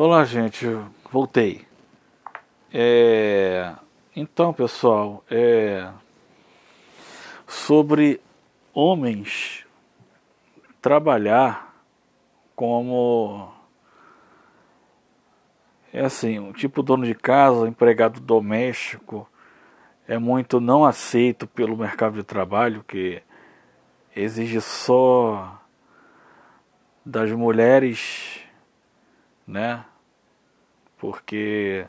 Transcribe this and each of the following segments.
Olá, gente, voltei. É, então, pessoal, é, sobre homens trabalhar como é assim, um tipo dono de casa, empregado doméstico, é muito não aceito pelo mercado de trabalho que exige só das mulheres, né? Porque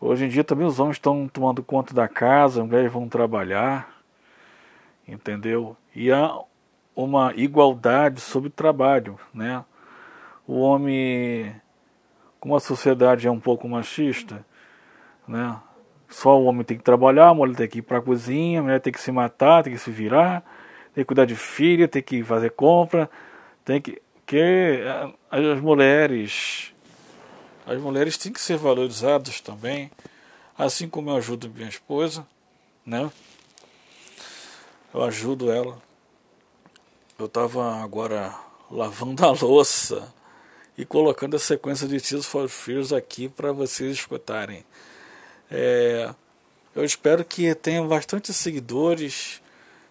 hoje em dia também os homens estão tomando conta da casa, as mulheres vão trabalhar, entendeu? E há uma igualdade sobre trabalho, né? O homem, como a sociedade é um pouco machista, né? Só o homem tem que trabalhar, a mulher tem que ir para a cozinha, a mulher tem que se matar, tem que se virar, tem que cuidar de filha, tem que fazer compra, tem que que as mulheres as mulheres têm que ser valorizadas também, assim como eu ajudo minha esposa, né? Eu ajudo ela. Eu estava agora lavando a louça e colocando a sequência de Tears for Fears aqui para vocês escutarem. É, eu espero que tenha bastante seguidores.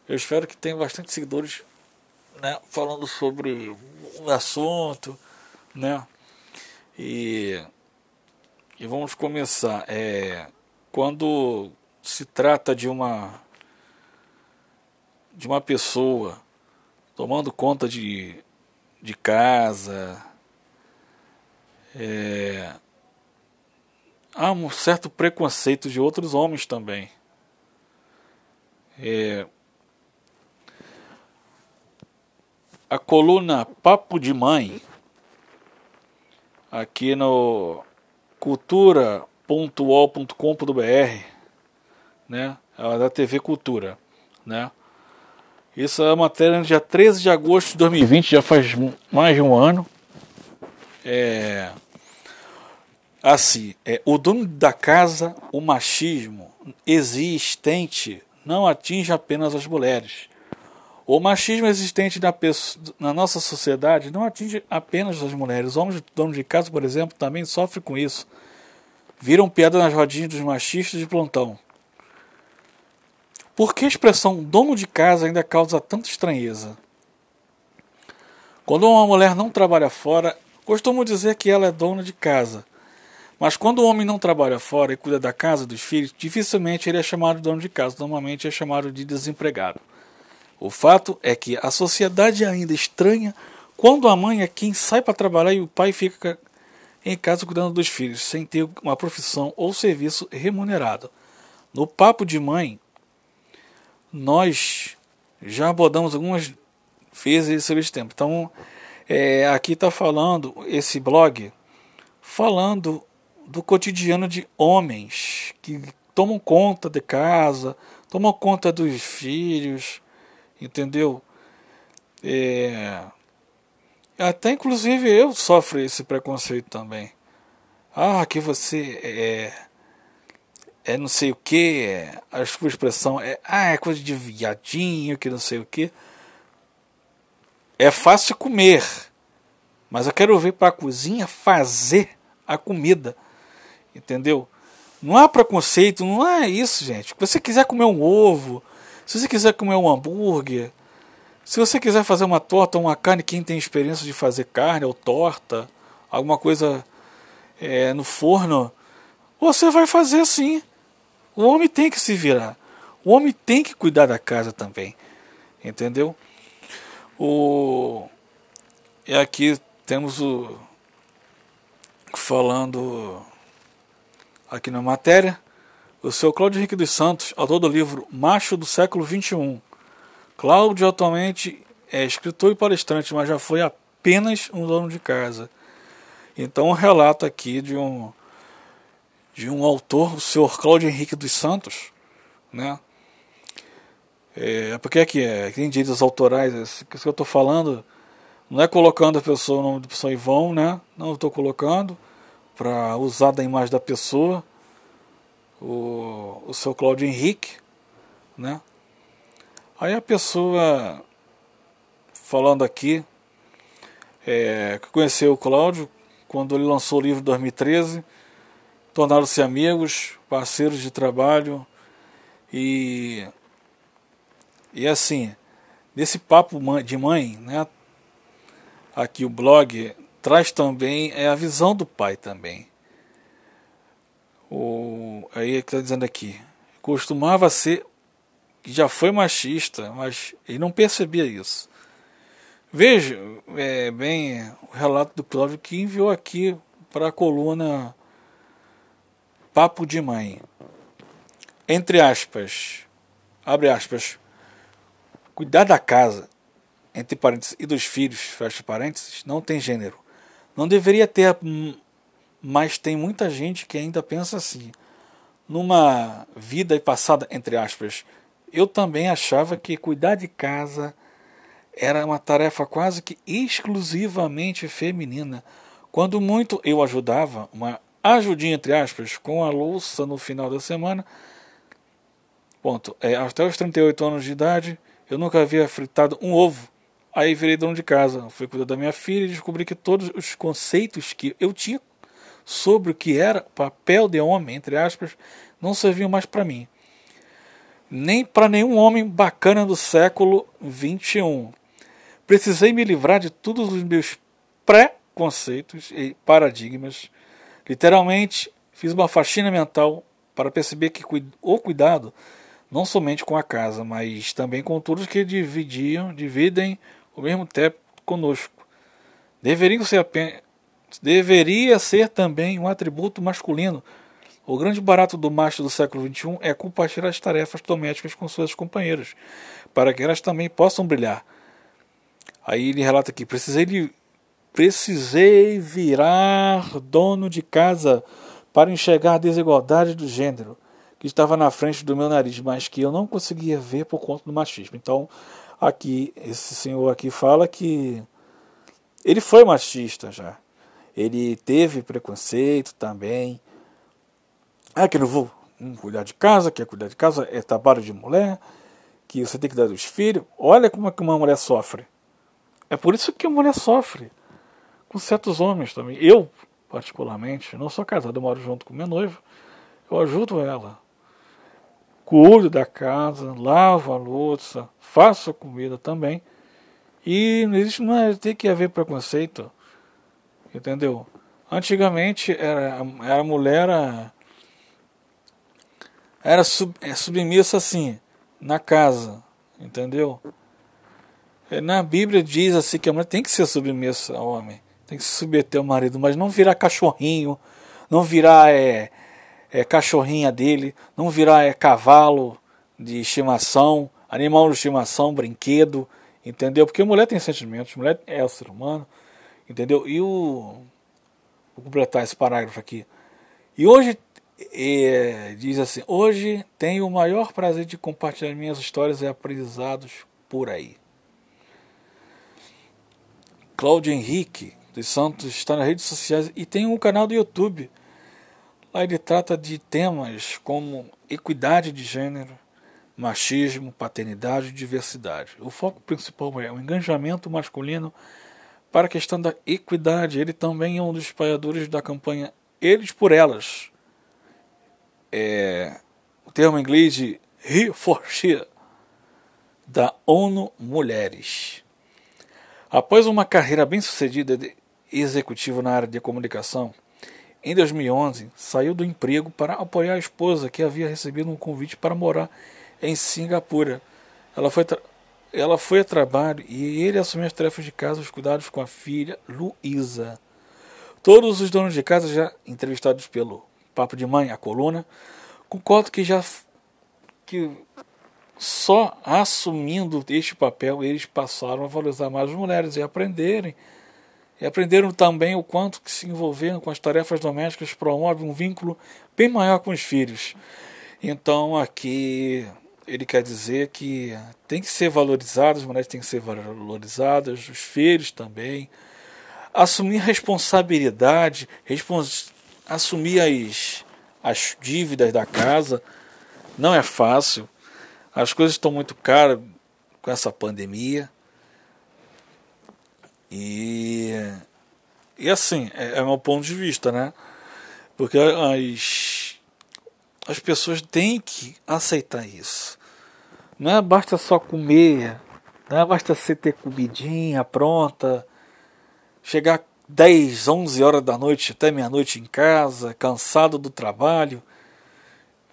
Eu espero que tenha bastante seguidores né, falando sobre um assunto, né? E, e vamos começar. É, quando se trata de uma de uma pessoa tomando conta de, de casa, é, há um certo preconceito de outros homens também. É, a coluna Papo de Mãe, aqui no cultura.ol.com.br, né? É da TV Cultura, né? Isso é uma matéria no dia 13 de agosto de 2020, já faz mais de um ano. É, assim, é, o dono da casa, o machismo existente não atinge apenas as mulheres, o machismo existente na, na, nossa sociedade não atinge apenas as mulheres. Os homens donos de casa, por exemplo, também sofrem com isso. Viram piada nas rodinhas dos machistas de plantão. Por que a expressão dono de casa ainda causa tanta estranheza? Quando uma mulher não trabalha fora, costumo dizer que ela é dona de casa. Mas quando o homem não trabalha fora e cuida da casa dos filhos, dificilmente ele é chamado de dono de casa, normalmente é chamado de desempregado. O fato é que a sociedade ainda estranha quando a mãe é quem sai para trabalhar e o pai fica em casa cuidando dos filhos, sem ter uma profissão ou serviço remunerado. No Papo de Mãe, nós já abordamos algumas vezes sobre esse tempo. Então, é, aqui está falando, esse blog, falando do cotidiano de homens que tomam conta de casa, tomam conta dos filhos, entendeu? É, até inclusive eu sofro esse preconceito também. Ah, que você é, é não sei o que, é, a expressão é, ah, é coisa de viadinho, que não sei o que. É fácil comer, mas eu quero ver para a cozinha fazer a comida, entendeu? Não há preconceito, não é isso, gente. Se você quiser comer um ovo, se você quiser comer um hambúrguer, se você quiser fazer uma torta ou uma carne, quem tem experiência de fazer carne ou torta, alguma coisa é, no forno, você vai fazer assim. O homem tem que se virar. O homem tem que cuidar da casa também. Entendeu? O... E aqui temos o. Falando aqui na matéria o seu Cláudio Henrique dos Santos, autor do livro Macho do Século XXI. Cláudio atualmente é escritor e palestrante, mas já foi apenas um dono de casa. Então, um relato aqui de um de um autor, o senhor Cláudio Henrique dos Santos, né? É, porque aqui é, tem direitos autorais, isso que eu estou falando não é colocando a pessoa, o nome da pessoa em vão, né? Não estou colocando para usar da imagem da pessoa, o, o seu Cláudio Henrique, né? Aí a pessoa falando aqui, é, que conheceu o Cláudio quando ele lançou o livro em 2013, tornaram-se amigos, parceiros de trabalho e e assim, nesse papo de mãe, né? Aqui o blog traz também é a visão do pai também. O aí está dizendo aqui, costumava ser já foi machista, mas ele não percebia isso. Veja é, bem o relato do Cláudio que enviou aqui para a coluna Papo de Mãe. Entre aspas, abre aspas, cuidar da casa, entre parênteses, e dos filhos, fecha parênteses, não tem gênero. Não deveria ter, mas tem muita gente que ainda pensa assim. Numa vida passada, entre aspas, eu também achava que cuidar de casa era uma tarefa quase que exclusivamente feminina. Quando muito eu ajudava, uma ajudinha entre aspas, com a louça no final da semana. Ponto. É, até os 38 anos de idade, eu nunca havia fritado um ovo. Aí virei dono de casa, fui cuidar da minha filha e descobri que todos os conceitos que eu tinha sobre o que era papel de homem, entre aspas, não serviam mais para mim. Nem para nenhum homem bacana do século 21. Precisei me livrar de todos os meus pré-conceitos e paradigmas. Literalmente, fiz uma faxina mental para perceber que o cuidado não somente com a casa, mas também com todos que dividiam, dividem o mesmo teto conosco. Deveriam ser apenas, deveria ser também um atributo masculino. O grande barato do macho do século XXI é compartilhar as tarefas domésticas com suas companheiras, para que elas também possam brilhar. Aí ele relata aqui: precisei, precisei virar dono de casa para enxergar a desigualdade do gênero que estava na frente do meu nariz, mas que eu não conseguia ver por conta do machismo. Então, aqui, esse senhor aqui fala que ele foi machista já. Ele teve preconceito também. Ah, que não vou cuidar de casa, quer cuidar de casa, é trabalho de mulher, que você tem que dar dos filhos. Olha como é que uma mulher sofre. É por isso que a mulher sofre. Com certos homens também. Eu, particularmente, não sou casado, eu moro junto com minha noiva. Eu ajudo ela. Cuido da casa, lavo a louça, faço a comida também. E não existe, não é, tem que haver preconceito. Entendeu? Antigamente era, era a mulher era, era sub, é, submissa assim, na casa. Entendeu? É, na Bíblia diz assim que a mulher tem que ser submissa ao homem, tem que se submeter ao marido, mas não virar cachorrinho, não virar é, é, cachorrinha dele, não virar é, cavalo de estimação, animal de estimação, brinquedo, entendeu? Porque mulher tem sentimentos, mulher é o ser humano, entendeu? E o. Vou completar esse parágrafo aqui. E hoje, é, diz assim: hoje tenho o maior prazer de compartilhar minhas histórias e aprendizados por aí. Cláudio Henrique dos Santos está nas redes sociais e tem um canal do YouTube. Lá ele trata de temas como equidade de gênero, machismo, paternidade e diversidade. O foco principal é o engajamento masculino para a questão da equidade. Ele também é um dos espalhadores da campanha Eles por Elas. É, o termo em inglês de He for She, da ONU Mulheres. Após uma carreira bem-sucedida de executivo na área de comunicação, em 2011 saiu do emprego para apoiar a esposa que havia recebido um convite para morar em Singapura. Ela foi, ela foi a trabalho e ele assumiu as tarefas de casa os cuidados com a filha Luísa. Todos os donos de casa já entrevistados pelo Papo de Mãe, a coluna, concordam que já que só assumindo este papel eles passaram a valorizar mais as mulheres e aprenderem. E aprenderam também o quanto que se envolveram com as tarefas domésticas promove um vínculo bem maior com os filhos. Então aqui ele quer dizer que tem que ser valorizadas, as mulheres têm que ser valorizadas, os filhos também. Assumir responsabilidade, respons assumir as, as dívidas da casa não é fácil. As coisas estão muito caras com essa pandemia. E e assim, é, é meu ponto de vista, né? Porque as, as pessoas têm que aceitar isso. Não é basta só comer, não é basta você ter comidinha pronta, chegar 10, 11 horas da noite até meia-noite em casa, cansado do trabalho.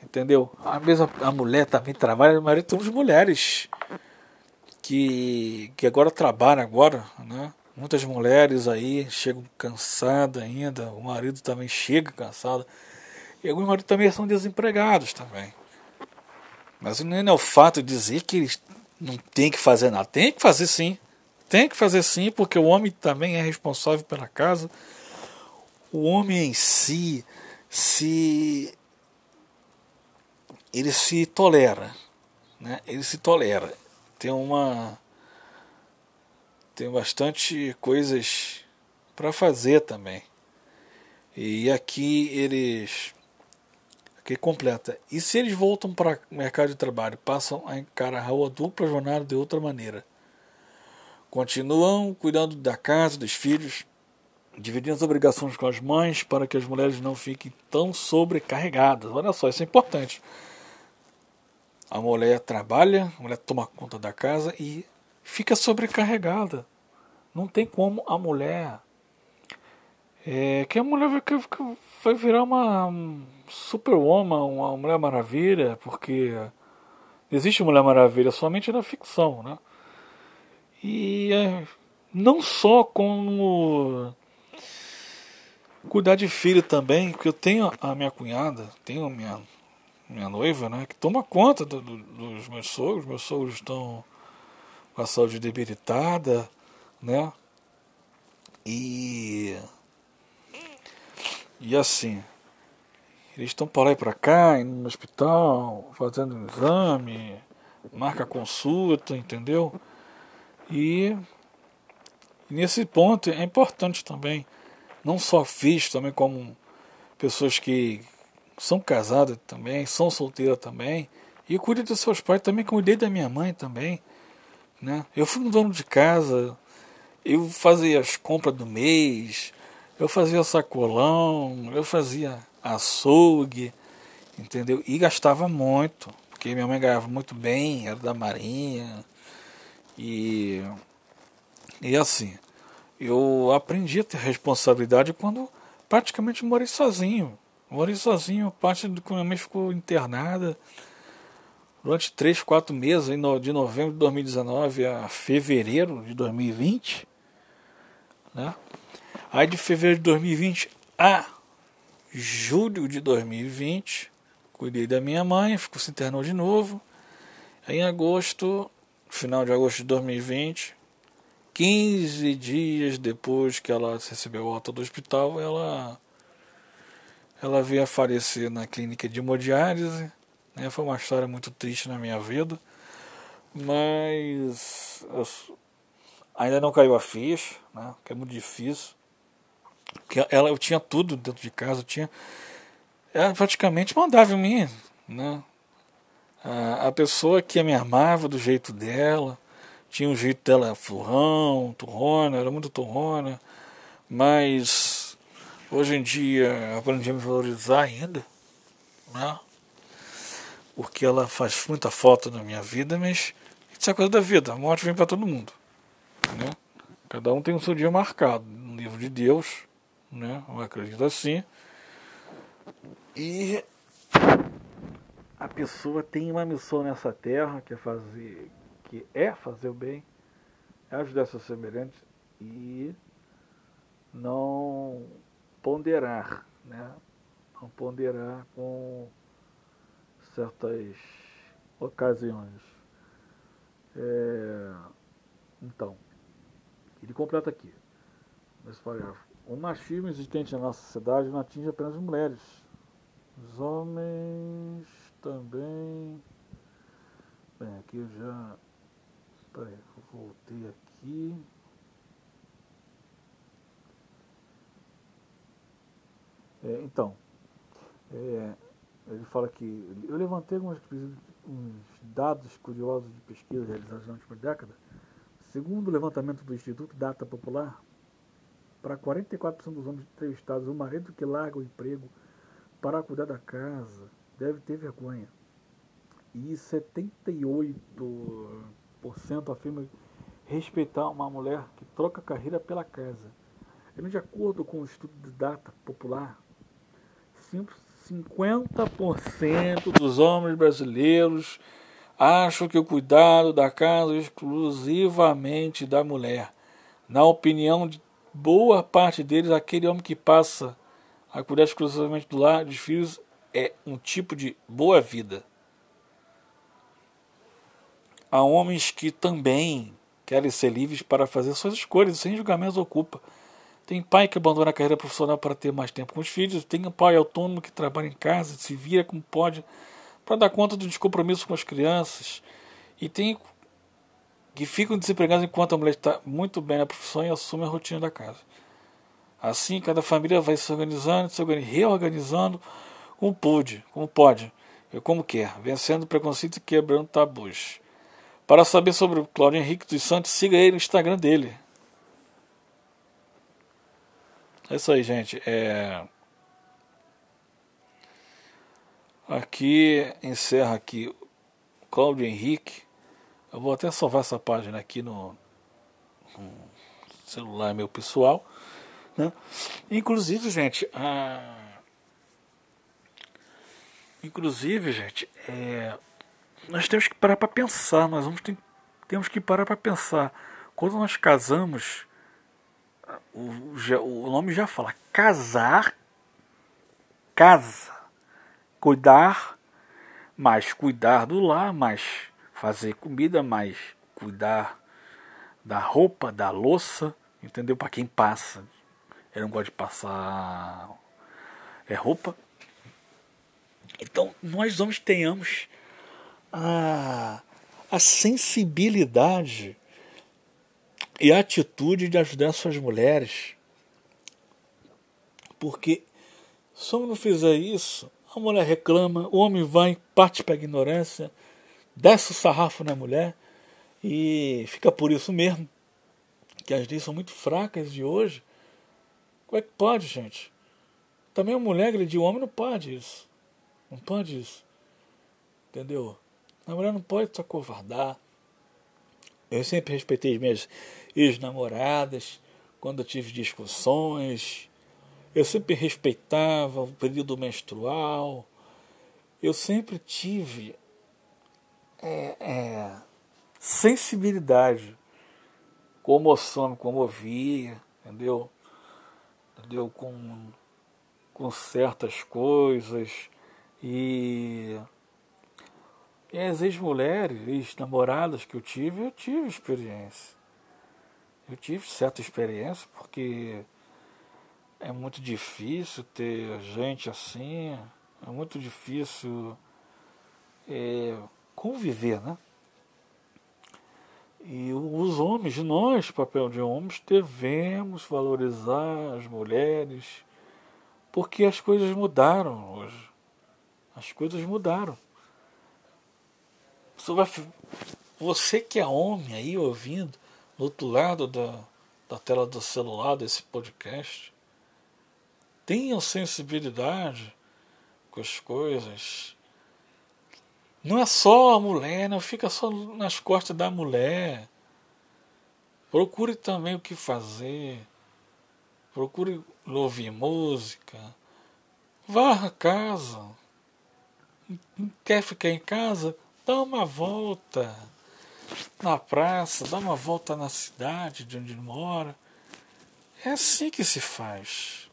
Entendeu? A mesma a mulher também trabalha, a maioria temos mulheres que, que agora trabalham agora, né? Muitas mulheres aí chegam cansadas ainda, o marido também chega cansado. E alguns maridos também são desempregados também. Mas não é o fato de dizer que eles não tem que fazer nada. Tem que fazer sim. Tem que fazer sim, porque o homem também é responsável pela casa. O homem em si se ele se tolera, né? Ele se tolera. Tem uma tem bastante coisas para fazer também. E aqui eles aqui completa. E se eles voltam para o mercado de trabalho, passam a encarar a dupla jornada de outra maneira. Continuam cuidando da casa, dos filhos, dividindo as obrigações com as mães para que as mulheres não fiquem tão sobrecarregadas. Olha só, isso é importante. A mulher trabalha, a mulher toma conta da casa e fica sobrecarregada. Não tem como a mulher. É, que a mulher vai, vai virar uma super-woman, uma Mulher Maravilha, porque existe Mulher Maravilha somente na ficção, né? E é, não só como cuidar de filho também, porque eu tenho a minha cunhada, tenho a minha minha noiva, né, que toma conta do, do, dos meus sogros. Meus sogros estão com a saúde debilitada, né? E e assim, eles estão para lá e para cá, indo no hospital, fazendo exame, marca consulta, entendeu? E, nesse ponto é importante também, não só filhos, também como pessoas que são casadas também, são solteiras também, e cuide dos seus pais também, cuidei da minha mãe também. Né? Eu fui um dono de casa, eu fazia as compras do mês, eu fazia sacolão, eu fazia açougue, entendeu? E gastava muito, porque minha mãe ganhava muito bem, era da marinha. E, e assim, eu aprendi a ter responsabilidade quando praticamente morei sozinho. Morei sozinho, parte do que minha mãe ficou internada durante 3, 4 meses, de novembro de 2019 a fevereiro de 2020. Né? Aí de fevereiro de 2020 a julho de 2020, cuidei da minha mãe, ficou se internou de novo. Em agosto, final de agosto de 2020, 15 dias depois que ela recebeu alta do hospital, ela ela veio a falecer na clínica de hemodiálise. Né? Foi uma história muito triste na minha vida. Mas ainda não caiu a ficha, né? que é muito difícil. Porque ela, eu tinha tudo dentro de casa, eu tinha. Ela praticamente mandava em mim. Né? A, a pessoa que me amava do jeito dela, tinha um jeito dela furrão, turrona, era muito turrona, mas Hoje em dia aprendi a me valorizar ainda, né? Porque ela faz muita falta na minha vida, mas isso é coisa da vida, a morte vem para todo mundo, né? Cada um tem o seu dia marcado no livro de Deus, né? Eu acredito assim. E a pessoa tem uma missão nessa terra que é fazer, que é fazer o bem, é ajudar seus semelhantes e não ponderar, né? Não ponderar com certas ocasiões. É, então, ele completa aqui, nesse parágrafo. O machismo existente na nossa sociedade não atinge apenas as mulheres. Os homens também. Bem, aqui eu já. Peraí, voltei aqui. É, então, é, ele fala que eu levantei alguns dados curiosos de pesquisa realizados na última década. Segundo o levantamento do Instituto Data Popular, para 44% dos homens entrevistados, o marido que larga o emprego para cuidar da casa deve ter vergonha. E 78% afirma respeitar uma mulher que troca carreira pela casa. E de acordo com o estudo de data popular, 50% dos homens brasileiros acham que o cuidado da casa é exclusivamente da mulher. Na opinião de boa parte deles, aquele homem que passa a cuidar exclusivamente do lar dos filhos é um tipo de boa vida. Há homens que também querem ser livres para fazer suas escolhas, sem julgamentos ocupa. Tem pai que abandona a carreira profissional para ter mais tempo com os filhos, tem um pai autônomo que trabalha em casa, se vira como pode para dar conta dos compromissos com as crianças. E tem que ficam desempregados enquanto a mulher está muito bem na profissão e assume a rotina da casa. Assim, cada família vai se organizando, se reorganizando como pode, como pode e como quer, vencendo preconceitos e quebrando tabus. Para saber sobre o Claudio Henrique dos Santos, siga ele no Instagram dele. É isso aí, gente. É... Aqui encerra aqui Cláudio Henrique. Eu vou até salvar essa página aqui no, no celular meu pessoal. Né? Inclusive, gente, a... inclusive, gente, é... nós temos que parar para pensar. Nós vamos ter... temos que parar para pensar. Quando nós casamos, o, o nome já fala casar, casa cuidar, mais cuidar do lar, mais fazer comida, mais cuidar da roupa, da louça, entendeu? Para quem passa. Eu não gosto de passar é roupa. Então, nós vamos tenhamos a, a sensibilidade e a atitude de ajudar essas mulheres. Porque se eu não fizer isso, a mulher reclama, o homem vai, parte para a ignorância, desce o sarrafo na mulher e fica por isso mesmo. Que as leis são muito fracas de hoje. Como é que pode, gente? Também a mulher agredir o homem não pode isso. Não pode isso. Entendeu? A mulher não pode se acovardar. Eu sempre respeitei as minhas ex-namoradas quando eu tive discussões eu sempre respeitava o período menstrual. Eu sempre tive é, é, sensibilidade, comoção, comovia, entendeu? Entendeu? Com, com certas coisas. E, e as ex-mulheres, ex-namoradas que eu tive, eu tive experiência. Eu tive certa experiência porque é muito difícil ter gente assim, é muito difícil é, conviver, né? E os homens, nós, papel de homens, devemos valorizar as mulheres, porque as coisas mudaram hoje. As coisas mudaram. Você, que é homem aí ouvindo, do outro lado da, da tela do celular desse podcast, tenham sensibilidade com as coisas. Não é só a mulher, não fica só nas costas da mulher. Procure também o que fazer. Procure ouvir música. Varra a casa. Quer ficar em casa? Dá uma volta na praça, dá uma volta na cidade de onde mora. É assim que se faz.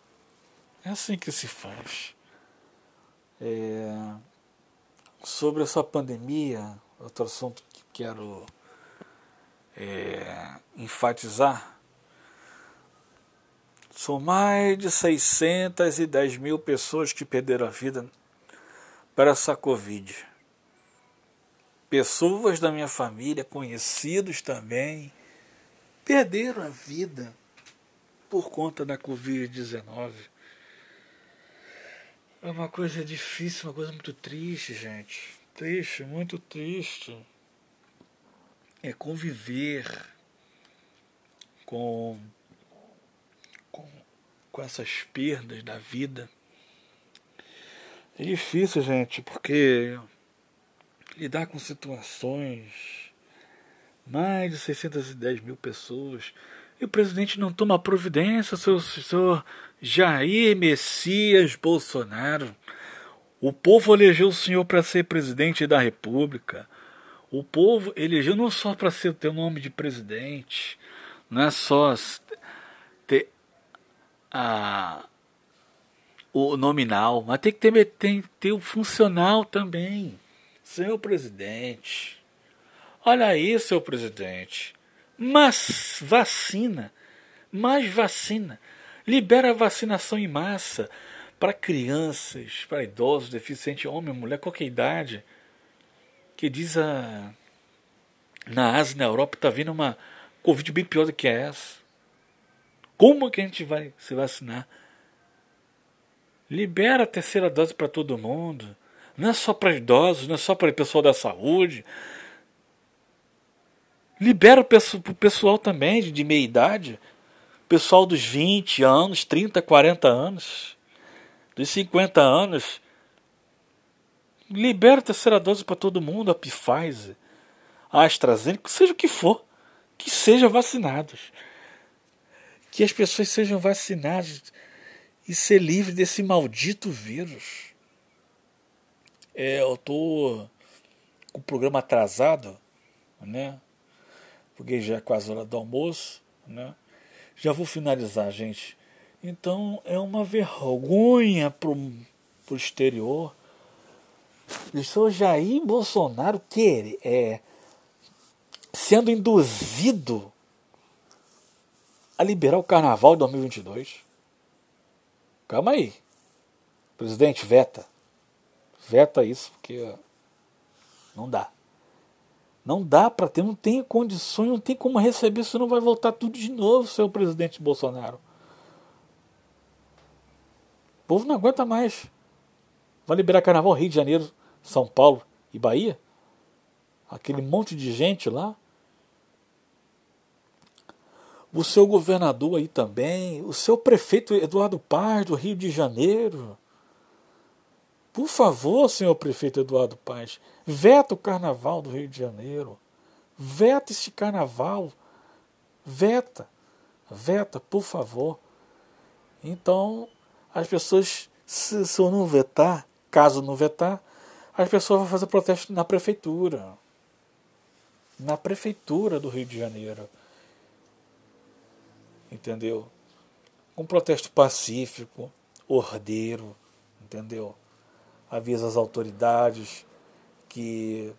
É assim que se faz. É, sobre essa pandemia, outro assunto que quero é, enfatizar. São mais de 610 mil pessoas que perderam a vida para essa Covid. Pessoas da minha família, conhecidos também, perderam a vida por conta da Covid-19. É uma coisa difícil, uma coisa muito triste, gente. Triste, muito triste. É conviver com, com com essas perdas da vida. É difícil, gente, porque lidar com situações, mais de 610 mil pessoas, e o presidente não toma providência, seu senhor Jair Messias Bolsonaro. O povo elegeu o senhor para ser presidente da República. O povo elegeu não só para ser o nome de presidente, não é só ter a, o nominal, mas tem que ter, tem ter o funcional também. Senhor presidente, olha aí, seu presidente, mas vacina, mais vacina, libera a vacinação em massa para crianças, para idosos, deficientes, homem, mulher, qualquer idade que diz a na Ásia, na Europa, está vindo uma Covid bem pior do que essa. Como que a gente vai se vacinar? Libera a terceira dose para todo mundo. Não é só para idosos, não é só para o pessoal da saúde. Libera o pessoal também de meia idade. Pessoal dos 20 anos, 30, 40 anos, dos 50 anos Libera a terceira dose para todo mundo, a Pfizer, a AstraZeneca, seja o que for, que sejam vacinados. Que as pessoas sejam vacinadas e ser livre desse maldito vírus. É, eu tô com o programa atrasado, né? Porque já é quase hora do almoço, né? Já vou finalizar, gente. Então é uma vergonha pro, pro exterior o senhor Jair Bolsonaro quer, é, sendo induzido a liberar o carnaval de 2022. Calma aí. Presidente, veta. Veta isso, porque não dá. Não dá para ter, não tem condições, não tem como receber, senão vai voltar tudo de novo, seu presidente Bolsonaro. O povo não aguenta mais. Vai liberar carnaval Rio de Janeiro, São Paulo e Bahia? Aquele monte de gente lá. O seu governador aí também, o seu prefeito Eduardo Paz do Rio de Janeiro. Por favor, senhor prefeito Eduardo Paz, veta o carnaval do Rio de Janeiro. Veta esse carnaval. Veta. Veta, por favor. Então, as pessoas, se, se eu não vetar, Caso não vetar, as pessoas vão fazer protesto na prefeitura. Na prefeitura do Rio de Janeiro. Entendeu? Um protesto pacífico, ordeiro, entendeu? Avisa as autoridades que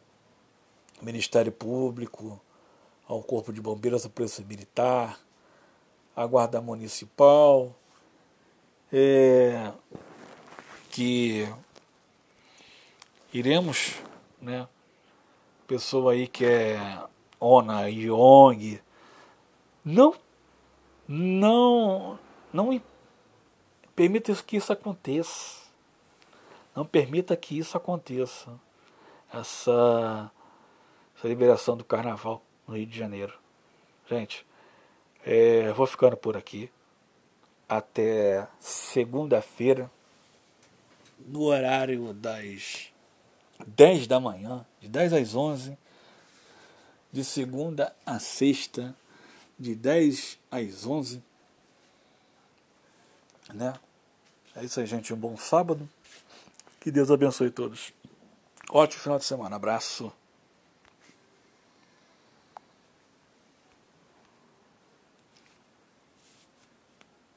o Ministério Público, ao Corpo de Bombeiros, a Polícia Militar, a Guarda Municipal, é, que iremos, né? Pessoa aí que é Ona, Yong, não, não, não permita que isso aconteça. Não permita que isso aconteça. Essa, essa liberação do carnaval no Rio de Janeiro. Gente, é, vou ficando por aqui. Até segunda-feira, no horário das 10 da manhã, de 10 às 11, de segunda a sexta, de 10 às 11. Né? É isso aí, gente. Um bom sábado. Que Deus abençoe todos. Ótimo final de semana. Abraço.